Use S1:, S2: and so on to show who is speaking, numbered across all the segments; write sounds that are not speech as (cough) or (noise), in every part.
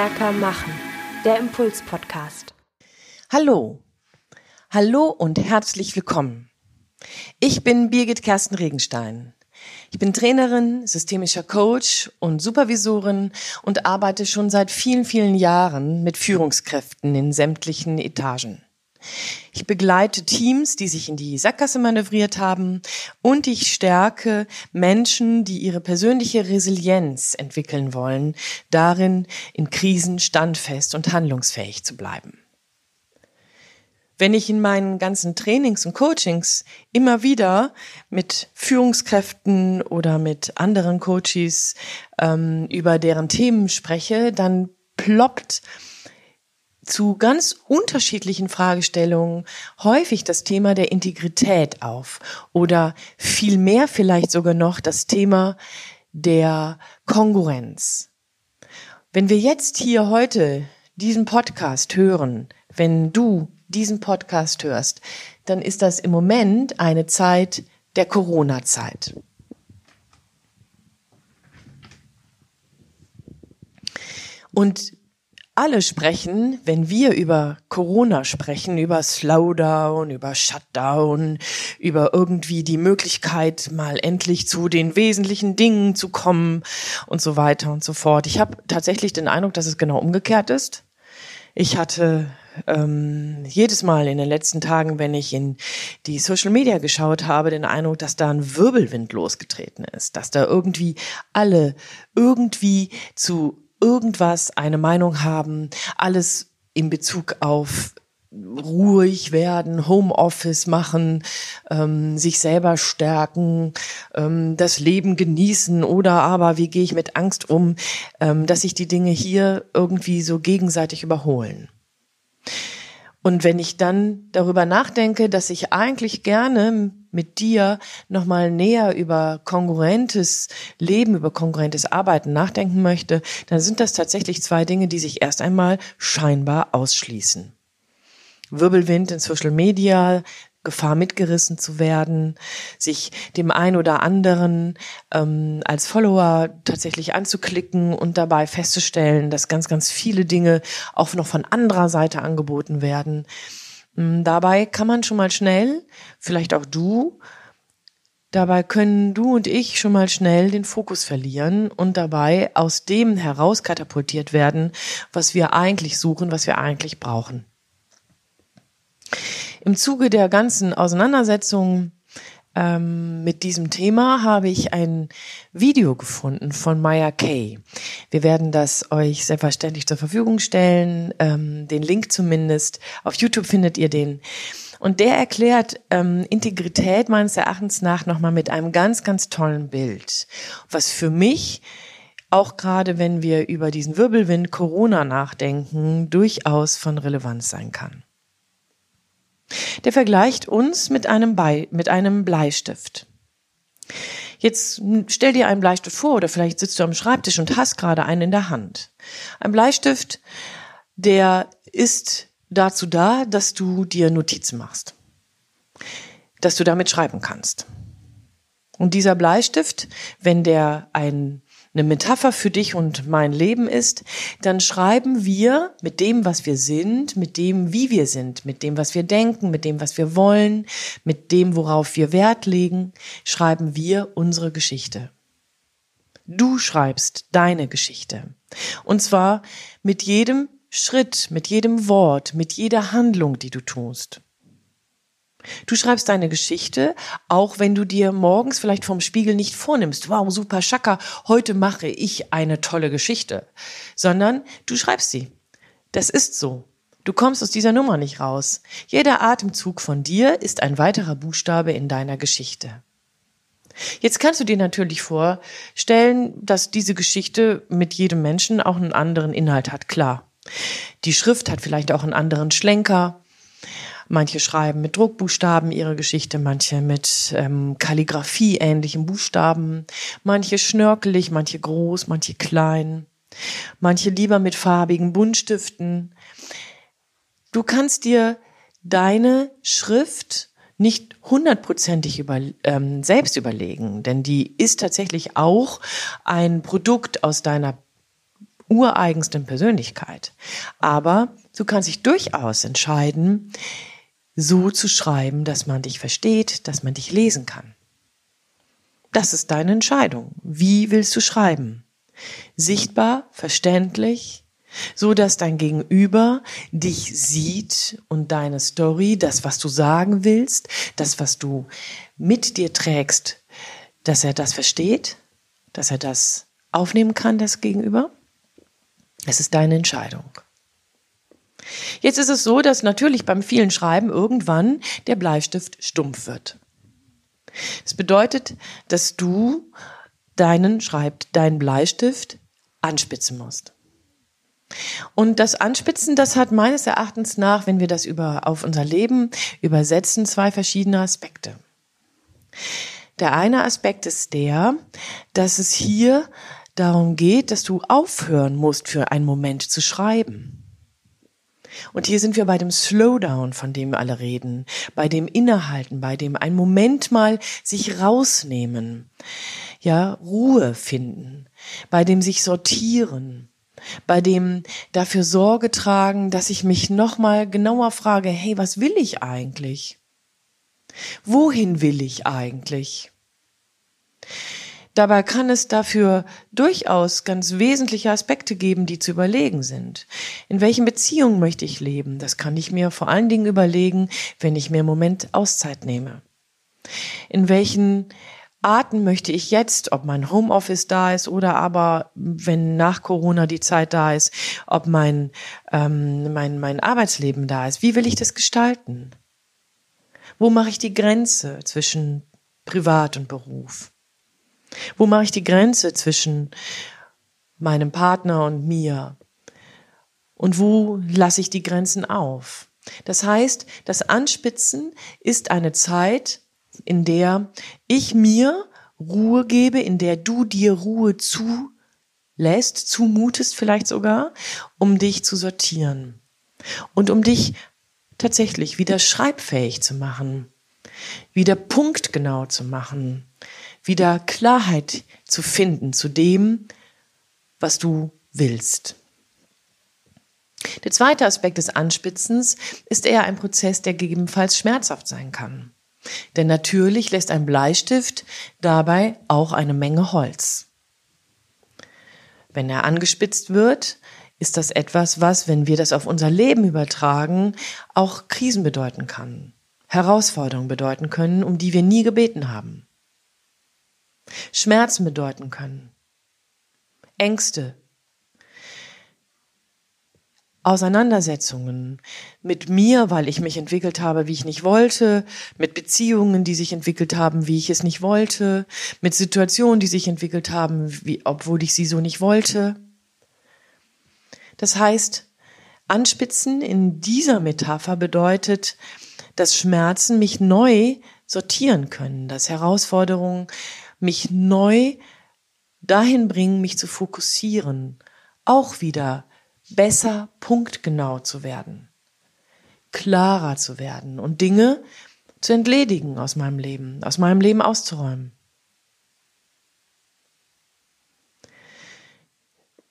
S1: Stärker machen. Der Impuls-Podcast.
S2: Hallo. Hallo und herzlich willkommen. Ich bin Birgit Kersten Regenstein. Ich bin Trainerin, systemischer Coach und Supervisorin und arbeite schon seit vielen, vielen Jahren mit Führungskräften in sämtlichen Etagen. Ich begleite Teams, die sich in die Sackgasse manövriert haben und ich stärke Menschen, die ihre persönliche Resilienz entwickeln wollen, darin in Krisen standfest und handlungsfähig zu bleiben. Wenn ich in meinen ganzen Trainings und Coachings immer wieder mit Führungskräften oder mit anderen Coaches ähm, über deren Themen spreche, dann ploppt zu ganz unterschiedlichen Fragestellungen häufig das Thema der Integrität auf oder vielmehr vielleicht sogar noch das Thema der Kongruenz. Wenn wir jetzt hier heute diesen Podcast hören, wenn du diesen Podcast hörst, dann ist das im Moment eine Zeit der Corona-Zeit. Und alle sprechen, wenn wir über Corona sprechen, über Slowdown, über Shutdown, über irgendwie die Möglichkeit, mal endlich zu den wesentlichen Dingen zu kommen und so weiter und so fort. Ich habe tatsächlich den Eindruck, dass es genau umgekehrt ist. Ich hatte ähm, jedes Mal in den letzten Tagen, wenn ich in die Social Media geschaut habe, den Eindruck, dass da ein Wirbelwind losgetreten ist, dass da irgendwie alle irgendwie zu irgendwas eine Meinung haben, alles in Bezug auf ruhig werden, Homeoffice machen, ähm, sich selber stärken, ähm, das Leben genießen oder aber wie gehe ich mit Angst um, ähm, dass sich die Dinge hier irgendwie so gegenseitig überholen. Und wenn ich dann darüber nachdenke, dass ich eigentlich gerne mit dir nochmal näher über kongruentes Leben, über kongruentes Arbeiten nachdenken möchte, dann sind das tatsächlich zwei Dinge, die sich erst einmal scheinbar ausschließen. Wirbelwind in Social Media, Gefahr mitgerissen zu werden, sich dem ein oder anderen ähm, als Follower tatsächlich anzuklicken und dabei festzustellen, dass ganz, ganz viele Dinge auch noch von anderer Seite angeboten werden. Ähm, dabei kann man schon mal schnell, vielleicht auch du, dabei können du und ich schon mal schnell den Fokus verlieren und dabei aus dem heraus katapultiert werden, was wir eigentlich suchen, was wir eigentlich brauchen. Im Zuge der ganzen Auseinandersetzung ähm, mit diesem Thema habe ich ein Video gefunden von Maya Kay. Wir werden das euch selbstverständlich zur Verfügung stellen, ähm, den Link zumindest. Auf YouTube findet ihr den. Und der erklärt ähm, Integrität meines Erachtens nach nochmal mit einem ganz, ganz tollen Bild, was für mich auch gerade wenn wir über diesen Wirbelwind Corona nachdenken, durchaus von Relevanz sein kann. Der vergleicht uns mit einem, Be mit einem Bleistift. Jetzt stell dir einen Bleistift vor oder vielleicht sitzt du am Schreibtisch und hast gerade einen in der Hand. Ein Bleistift, der ist dazu da, dass du dir Notizen machst, dass du damit schreiben kannst. Und dieser Bleistift, wenn der ein eine Metapher für dich und mein Leben ist, dann schreiben wir mit dem, was wir sind, mit dem, wie wir sind, mit dem, was wir denken, mit dem, was wir wollen, mit dem, worauf wir Wert legen, schreiben wir unsere Geschichte. Du schreibst deine Geschichte. Und zwar mit jedem Schritt, mit jedem Wort, mit jeder Handlung, die du tust. Du schreibst deine Geschichte, auch wenn du dir morgens vielleicht vom Spiegel nicht vornimmst, wow, super Schaka, heute mache ich eine tolle Geschichte, sondern du schreibst sie. Das ist so. Du kommst aus dieser Nummer nicht raus. Jeder Atemzug von dir ist ein weiterer Buchstabe in deiner Geschichte. Jetzt kannst du dir natürlich vorstellen, dass diese Geschichte mit jedem Menschen auch einen anderen Inhalt hat, klar. Die Schrift hat vielleicht auch einen anderen Schlenker, Manche schreiben mit Druckbuchstaben ihre Geschichte, manche mit ähm, Kalligrafie ähnlichen Buchstaben, manche schnörkelig, manche groß, manche klein, manche lieber mit farbigen Buntstiften. Du kannst dir deine Schrift nicht hundertprozentig über, ähm, selbst überlegen, denn die ist tatsächlich auch ein Produkt aus deiner ureigensten Persönlichkeit. Aber du kannst dich durchaus entscheiden, so zu schreiben, dass man dich versteht, dass man dich lesen kann. Das ist deine Entscheidung. Wie willst du schreiben? Sichtbar, verständlich, so dass dein Gegenüber dich sieht und deine Story, das, was du sagen willst, das, was du mit dir trägst, dass er das versteht, dass er das aufnehmen kann, das Gegenüber. Es ist deine Entscheidung. Jetzt ist es so, dass natürlich beim vielen Schreiben irgendwann der Bleistift stumpf wird. Das bedeutet, dass du deinen Schreib, deinen Bleistift anspitzen musst. Und das Anspitzen, das hat meines Erachtens nach, wenn wir das über, auf unser Leben übersetzen, zwei verschiedene Aspekte. Der eine Aspekt ist der, dass es hier darum geht, dass du aufhören musst, für einen Moment zu schreiben. Und hier sind wir bei dem Slowdown, von dem alle reden, bei dem Innehalten, bei dem ein Moment mal sich rausnehmen, ja, Ruhe finden, bei dem sich sortieren, bei dem dafür Sorge tragen, dass ich mich nochmal genauer frage, hey, was will ich eigentlich? Wohin will ich eigentlich? Dabei kann es dafür durchaus ganz wesentliche Aspekte geben, die zu überlegen sind. In welchen Beziehungen möchte ich leben? Das kann ich mir vor allen Dingen überlegen, wenn ich mir im Moment Auszeit nehme. In welchen Arten möchte ich jetzt, ob mein Homeoffice da ist oder aber, wenn nach Corona die Zeit da ist, ob mein, ähm, mein, mein Arbeitsleben da ist. Wie will ich das gestalten? Wo mache ich die Grenze zwischen Privat und Beruf? Wo mache ich die Grenze zwischen meinem Partner und mir? Und wo lasse ich die Grenzen auf? Das heißt, das Anspitzen ist eine Zeit, in der ich mir Ruhe gebe, in der du dir Ruhe zulässt, zumutest vielleicht sogar, um dich zu sortieren und um dich tatsächlich wieder schreibfähig zu machen, wieder punktgenau zu machen, wieder Klarheit zu finden zu dem, was du willst. Der zweite Aspekt des Anspitzens ist eher ein Prozess, der gegebenenfalls schmerzhaft sein kann. Denn natürlich lässt ein Bleistift dabei auch eine Menge Holz. Wenn er angespitzt wird, ist das etwas, was, wenn wir das auf unser Leben übertragen, auch Krisen bedeuten kann, Herausforderungen bedeuten können, um die wir nie gebeten haben. Schmerzen bedeuten können, Ängste, Auseinandersetzungen mit mir, weil ich mich entwickelt habe, wie ich nicht wollte, mit Beziehungen, die sich entwickelt haben, wie ich es nicht wollte, mit Situationen, die sich entwickelt haben, wie, obwohl ich sie so nicht wollte. Das heißt, Anspitzen in dieser Metapher bedeutet, dass Schmerzen mich neu sortieren können, dass Herausforderungen mich neu dahin bringen, mich zu fokussieren, auch wieder besser punktgenau zu werden, klarer zu werden und Dinge zu entledigen aus meinem Leben, aus meinem Leben auszuräumen.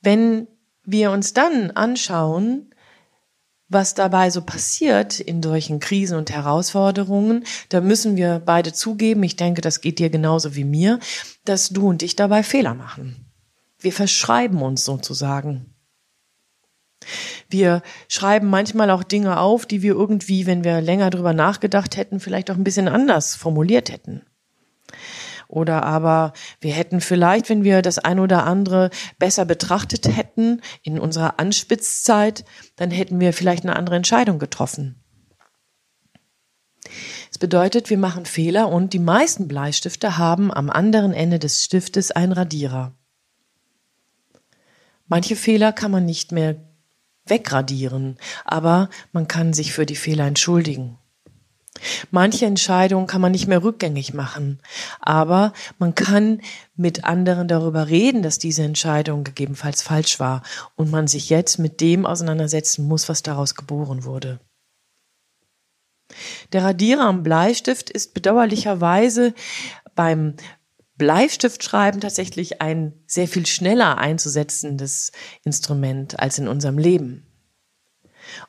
S2: Wenn wir uns dann anschauen, was dabei so passiert in solchen Krisen und Herausforderungen, da müssen wir beide zugeben, ich denke, das geht dir genauso wie mir, dass du und ich dabei Fehler machen. Wir verschreiben uns sozusagen. Wir schreiben manchmal auch Dinge auf, die wir irgendwie, wenn wir länger drüber nachgedacht hätten, vielleicht auch ein bisschen anders formuliert hätten. Oder aber wir hätten vielleicht, wenn wir das ein oder andere besser betrachtet hätten in unserer Anspitzzeit, dann hätten wir vielleicht eine andere Entscheidung getroffen. Das bedeutet, wir machen Fehler und die meisten Bleistifte haben am anderen Ende des Stiftes einen Radierer. Manche Fehler kann man nicht mehr wegradieren, aber man kann sich für die Fehler entschuldigen. Manche Entscheidungen kann man nicht mehr rückgängig machen, aber man kann mit anderen darüber reden, dass diese Entscheidung gegebenenfalls falsch war und man sich jetzt mit dem auseinandersetzen muss, was daraus geboren wurde. Der Radierer am Bleistift ist bedauerlicherweise beim Bleistiftschreiben tatsächlich ein sehr viel schneller einzusetzendes Instrument als in unserem Leben.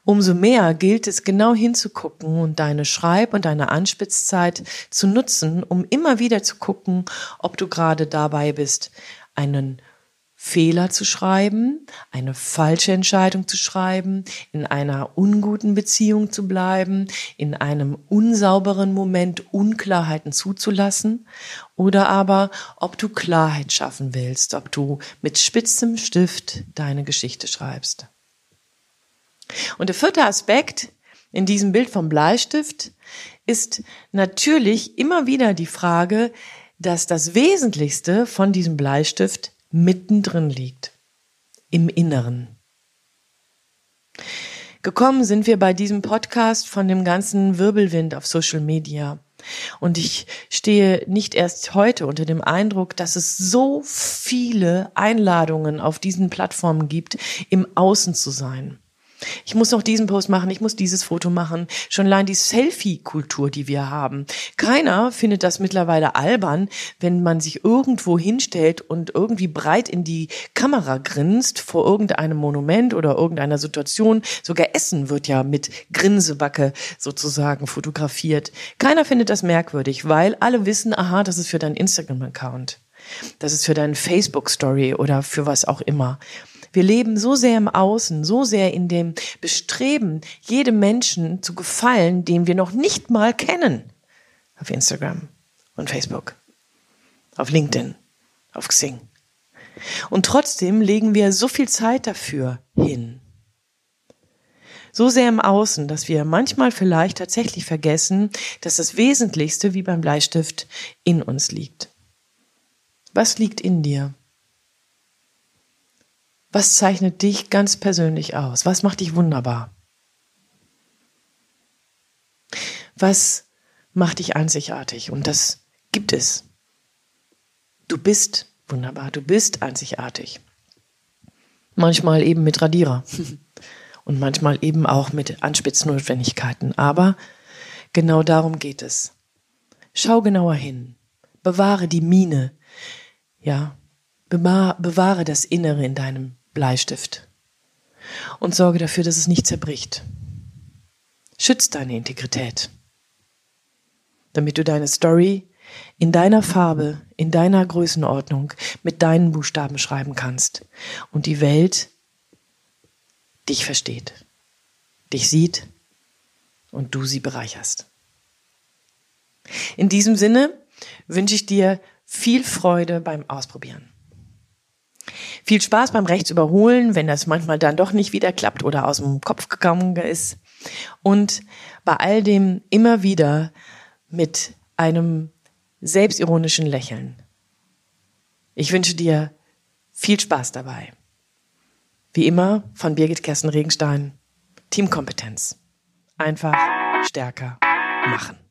S2: Umso mehr gilt es genau hinzugucken und deine Schreib- und deine Anspitzzeit zu nutzen, um immer wieder zu gucken, ob du gerade dabei bist, einen Fehler zu schreiben, eine falsche Entscheidung zu schreiben, in einer unguten Beziehung zu bleiben, in einem unsauberen Moment Unklarheiten zuzulassen oder aber ob du Klarheit schaffen willst, ob du mit spitzem Stift deine Geschichte schreibst. Und der vierte Aspekt in diesem Bild vom Bleistift ist natürlich immer wieder die Frage, dass das Wesentlichste von diesem Bleistift mittendrin liegt, im Inneren. Gekommen sind wir bei diesem Podcast von dem ganzen Wirbelwind auf Social Media. Und ich stehe nicht erst heute unter dem Eindruck, dass es so viele Einladungen auf diesen Plattformen gibt, im Außen zu sein. Ich muss noch diesen Post machen, ich muss dieses Foto machen. Schon allein die Selfie-Kultur, die wir haben. Keiner findet das mittlerweile albern, wenn man sich irgendwo hinstellt und irgendwie breit in die Kamera grinst vor irgendeinem Monument oder irgendeiner Situation. Sogar Essen wird ja mit Grinsebacke sozusagen fotografiert. Keiner findet das merkwürdig, weil alle wissen, aha, das ist für deinen Instagram-Account. Das ist für deine Facebook-Story oder für was auch immer. Wir leben so sehr im Außen, so sehr in dem Bestreben, jedem Menschen zu gefallen, den wir noch nicht mal kennen. Auf Instagram und Facebook, auf LinkedIn, auf Xing. Und trotzdem legen wir so viel Zeit dafür hin. So sehr im Außen, dass wir manchmal vielleicht tatsächlich vergessen, dass das Wesentlichste wie beim Bleistift in uns liegt. Was liegt in dir? Was zeichnet dich ganz persönlich aus? Was macht dich wunderbar? Was macht dich einzigartig? Und das gibt es. Du bist wunderbar, du bist einzigartig. Manchmal eben mit Radierer (laughs) und manchmal eben auch mit Anspitznotwendigkeiten. Aber genau darum geht es. Schau genauer hin. Bewahre die Mine. Ja, bewahre das Innere in deinem Bleistift und sorge dafür, dass es nicht zerbricht. Schütz deine Integrität, damit du deine Story in deiner Farbe, in deiner Größenordnung mit deinen Buchstaben schreiben kannst und die Welt dich versteht, dich sieht und du sie bereicherst. In diesem Sinne wünsche ich dir viel Freude beim Ausprobieren. Viel Spaß beim Rechtsüberholen, wenn das manchmal dann doch nicht wieder klappt oder aus dem Kopf gegangen ist. Und bei all dem immer wieder mit einem selbstironischen Lächeln. Ich wünsche dir viel Spaß dabei. Wie immer von Birgit Kersten Regenstein. Teamkompetenz. Einfach stärker machen.